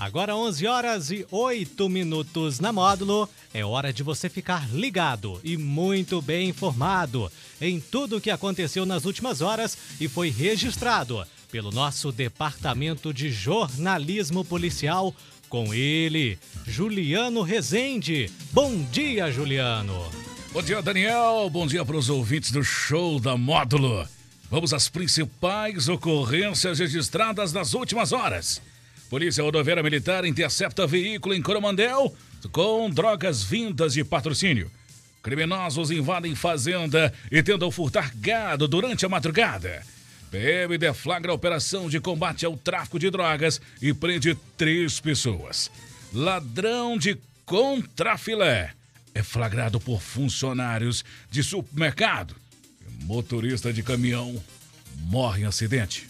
Agora 11 horas e 8 minutos na módulo. É hora de você ficar ligado e muito bem informado em tudo o que aconteceu nas últimas horas e foi registrado pelo nosso Departamento de Jornalismo Policial com ele, Juliano Rezende. Bom dia, Juliano. Bom dia, Daniel. Bom dia para os ouvintes do show da Módulo. Vamos às principais ocorrências registradas nas últimas horas. Polícia Rodoviária Militar intercepta veículo em Coromandel com drogas vindas de patrocínio. Criminosos invadem fazenda e tentam furtar gado durante a madrugada. PM deflagra operação de combate ao tráfico de drogas e prende três pessoas. Ladrão de contrafilé é flagrado por funcionários de supermercado. Motorista de caminhão morre em acidente.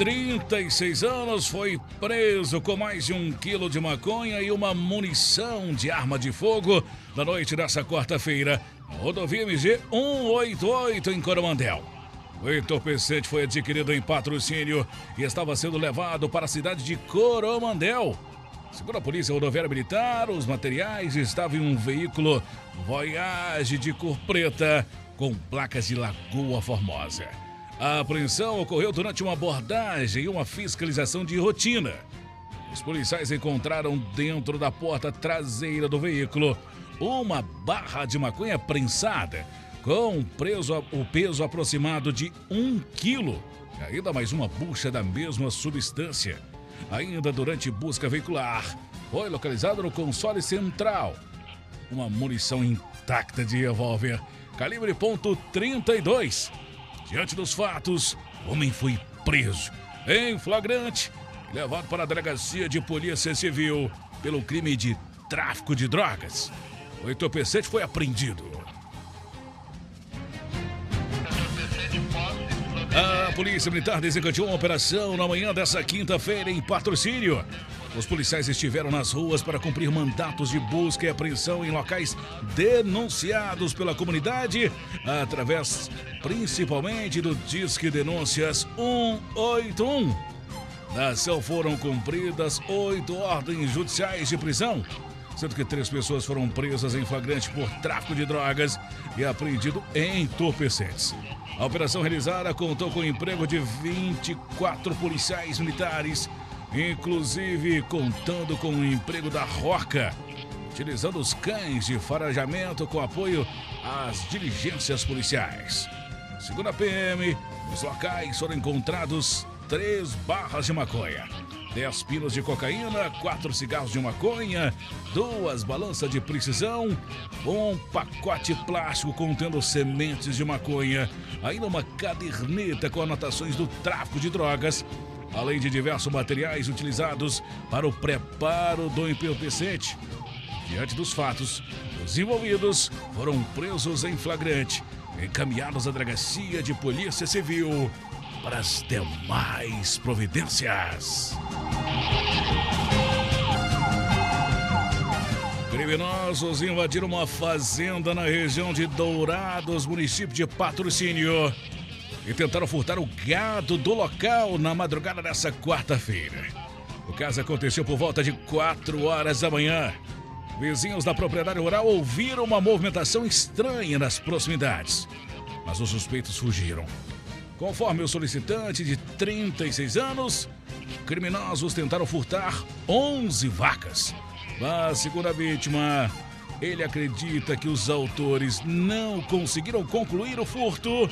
36 anos foi preso com mais de um quilo de maconha e uma munição de arma de fogo na noite dessa quarta-feira Rodovia MG 188 em Coromandel. O entorpecente foi adquirido em patrocínio e estava sendo levado para a cidade de Coromandel. Segundo a Polícia Rodoviária Militar, os materiais estavam em um veículo Voyage de cor preta com placas de Lagoa Formosa. A apreensão ocorreu durante uma abordagem e uma fiscalização de rotina. Os policiais encontraram dentro da porta traseira do veículo uma barra de maconha prensada com preso, o peso aproximado de um quilo ainda mais uma bucha da mesma substância. Ainda durante busca veicular, foi localizado no console central uma munição intacta de revólver calibre .32. Diante dos fatos, o homem foi preso em flagrante e levado para a delegacia de polícia civil pelo crime de tráfico de drogas. O entorpecente foi apreendido. A Polícia Militar desencadeou uma operação na manhã dessa quinta-feira em patrocínio. Os policiais estiveram nas ruas para cumprir mandatos de busca e apreensão em locais denunciados pela comunidade, através principalmente do Disque Denúncias 181. Na ação foram cumpridas oito ordens judiciais de prisão, sendo que três pessoas foram presas em flagrante por tráfico de drogas e apreendido entorpecentes. A operação realizada contou com o emprego de 24 policiais militares, inclusive contando com o emprego da Roca, utilizando os cães de farajamento com apoio às diligências policiais. Segundo a PM, nos locais foram encontrados três barras de maconha 10 pilas de cocaína, 4 cigarros de maconha, duas balanças de precisão, um pacote plástico contendo sementes de maconha, ainda uma caderneta com anotações do tráfico de drogas, além de diversos materiais utilizados para o preparo do entorpecente. Diante dos fatos, os envolvidos foram presos em flagrante, encaminhados à delegacia de polícia civil para as demais providências. Criminosos invadiram uma fazenda na região de Dourados, município de Patrocínio, e tentaram furtar o gado do local na madrugada dessa quarta-feira. O caso aconteceu por volta de 4 horas da manhã. Vizinhos da propriedade rural ouviram uma movimentação estranha nas proximidades, mas os suspeitos fugiram. Conforme o solicitante de 36 anos, criminosos tentaram furtar 11 vacas. Mas, segundo a vítima, ele acredita que os autores não conseguiram concluir o furto,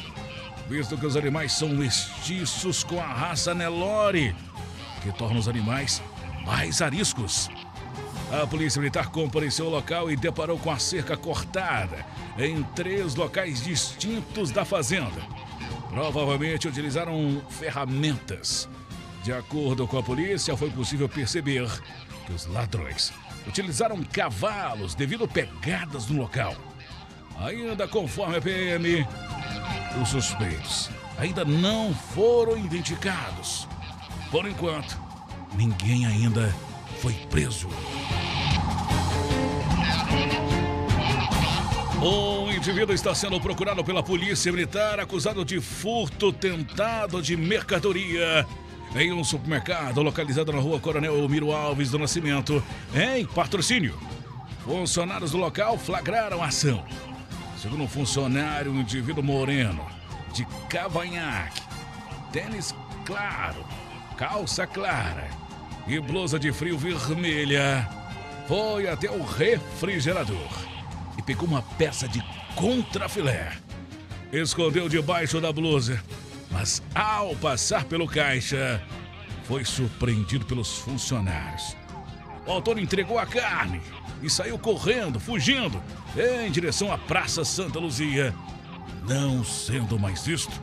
visto que os animais são mestiços com a raça Nelore, que torna os animais mais ariscos. A polícia militar compareceu ao local e deparou com a cerca cortada em três locais distintos da fazenda. Provavelmente utilizaram ferramentas. De acordo com a polícia, foi possível perceber que os ladrões utilizaram cavalos devido pegadas no local. Ainda conforme a PM, Os suspeitos ainda não foram identificados. Por enquanto, ninguém ainda foi preso. Um indivíduo está sendo procurado pela polícia militar acusado de furto tentado de mercadoria em um supermercado localizado na rua Coronel Elmiro Alves do Nascimento, em patrocínio. Funcionários do local flagraram a ação. Segundo um funcionário, um indivíduo moreno, de cavanhaque, tênis claro, calça clara e blusa de frio vermelha, foi até o refrigerador e pegou uma peça de contrafilé. Escondeu debaixo da blusa, mas ao passar pelo caixa, foi surpreendido pelos funcionários. O autor entregou a carne e saiu correndo, fugindo, em direção à Praça Santa Luzia. Não sendo mais visto,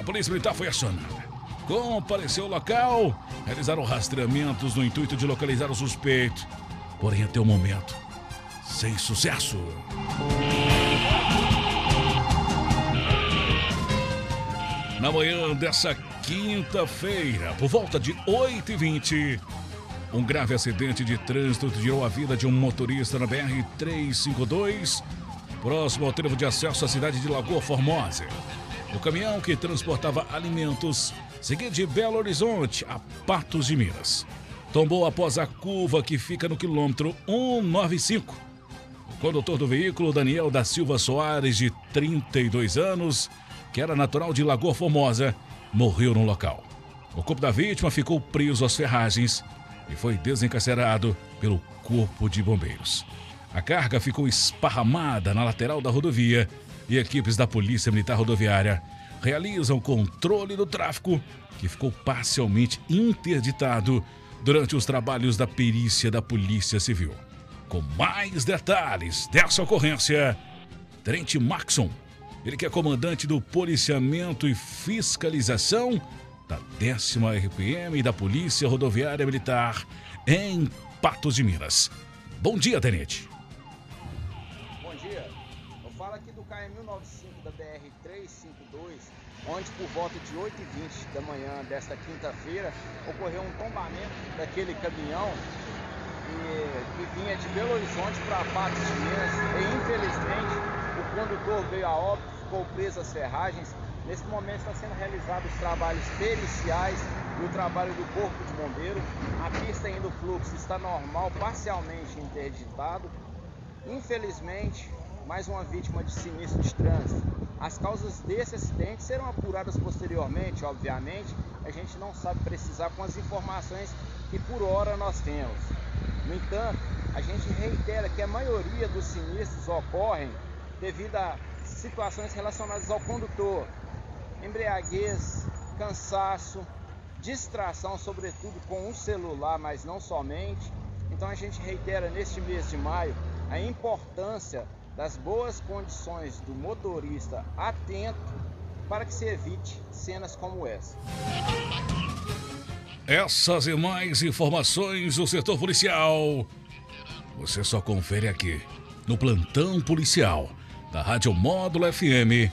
a polícia militar foi acionada. Compareceu ao local, realizaram rastreamentos no intuito de localizar o suspeito. Porém, até o momento, sem sucesso. Na manhã dessa quinta-feira, por volta de 8h20, um grave acidente de trânsito tirou a vida de um motorista na BR-352, próximo ao trevo de acesso à cidade de Lagoa Formosa. O caminhão que transportava alimentos seguia de Belo Horizonte a Patos de Minas. Tombou após a curva que fica no quilômetro 195. O condutor do veículo, Daniel da Silva Soares, de 32 anos, que era natural de Lagoa Formosa, morreu no local. O corpo da vítima ficou preso às ferragens e foi desencarcerado pelo Corpo de Bombeiros. A carga ficou esparramada na lateral da rodovia e equipes da Polícia Militar Rodoviária realizam controle do tráfego, que ficou parcialmente interditado durante os trabalhos da perícia da Polícia Civil. Com mais detalhes dessa ocorrência, Tenente Maxon, ele que é comandante do Policiamento e Fiscalização da 10 RPM e da Polícia Rodoviária Militar em Patos de Minas. Bom dia, Tenente. Bom dia. Eu falo aqui do KM195 da BR-352, onde por volta de 8h20 da manhã desta quinta-feira ocorreu um tombamento daquele caminhão que, que vinha de Belo Horizonte para Patos de Minas e infelizmente o condutor veio a óbito, ficou preso às ferragens Nesse momento está sendo realizados os trabalhos periciais e o trabalho do Corpo de Bombeiro. A pista ainda o fluxo está normal, parcialmente interditado. Infelizmente, mais uma vítima de sinistro de trânsito. As causas desse acidente serão apuradas posteriormente, obviamente. A gente não sabe precisar com as informações que por hora nós temos. No entanto, a gente reitera que a maioria dos sinistros ocorrem devido a situações relacionadas ao condutor, embriaguez, cansaço, distração, sobretudo com o celular, mas não somente. Então a gente reitera neste mês de maio a importância das boas condições do motorista atento para que se evite cenas como essa. Essas e mais informações do setor policial você só confere aqui no plantão policial da Rádio Módulo FM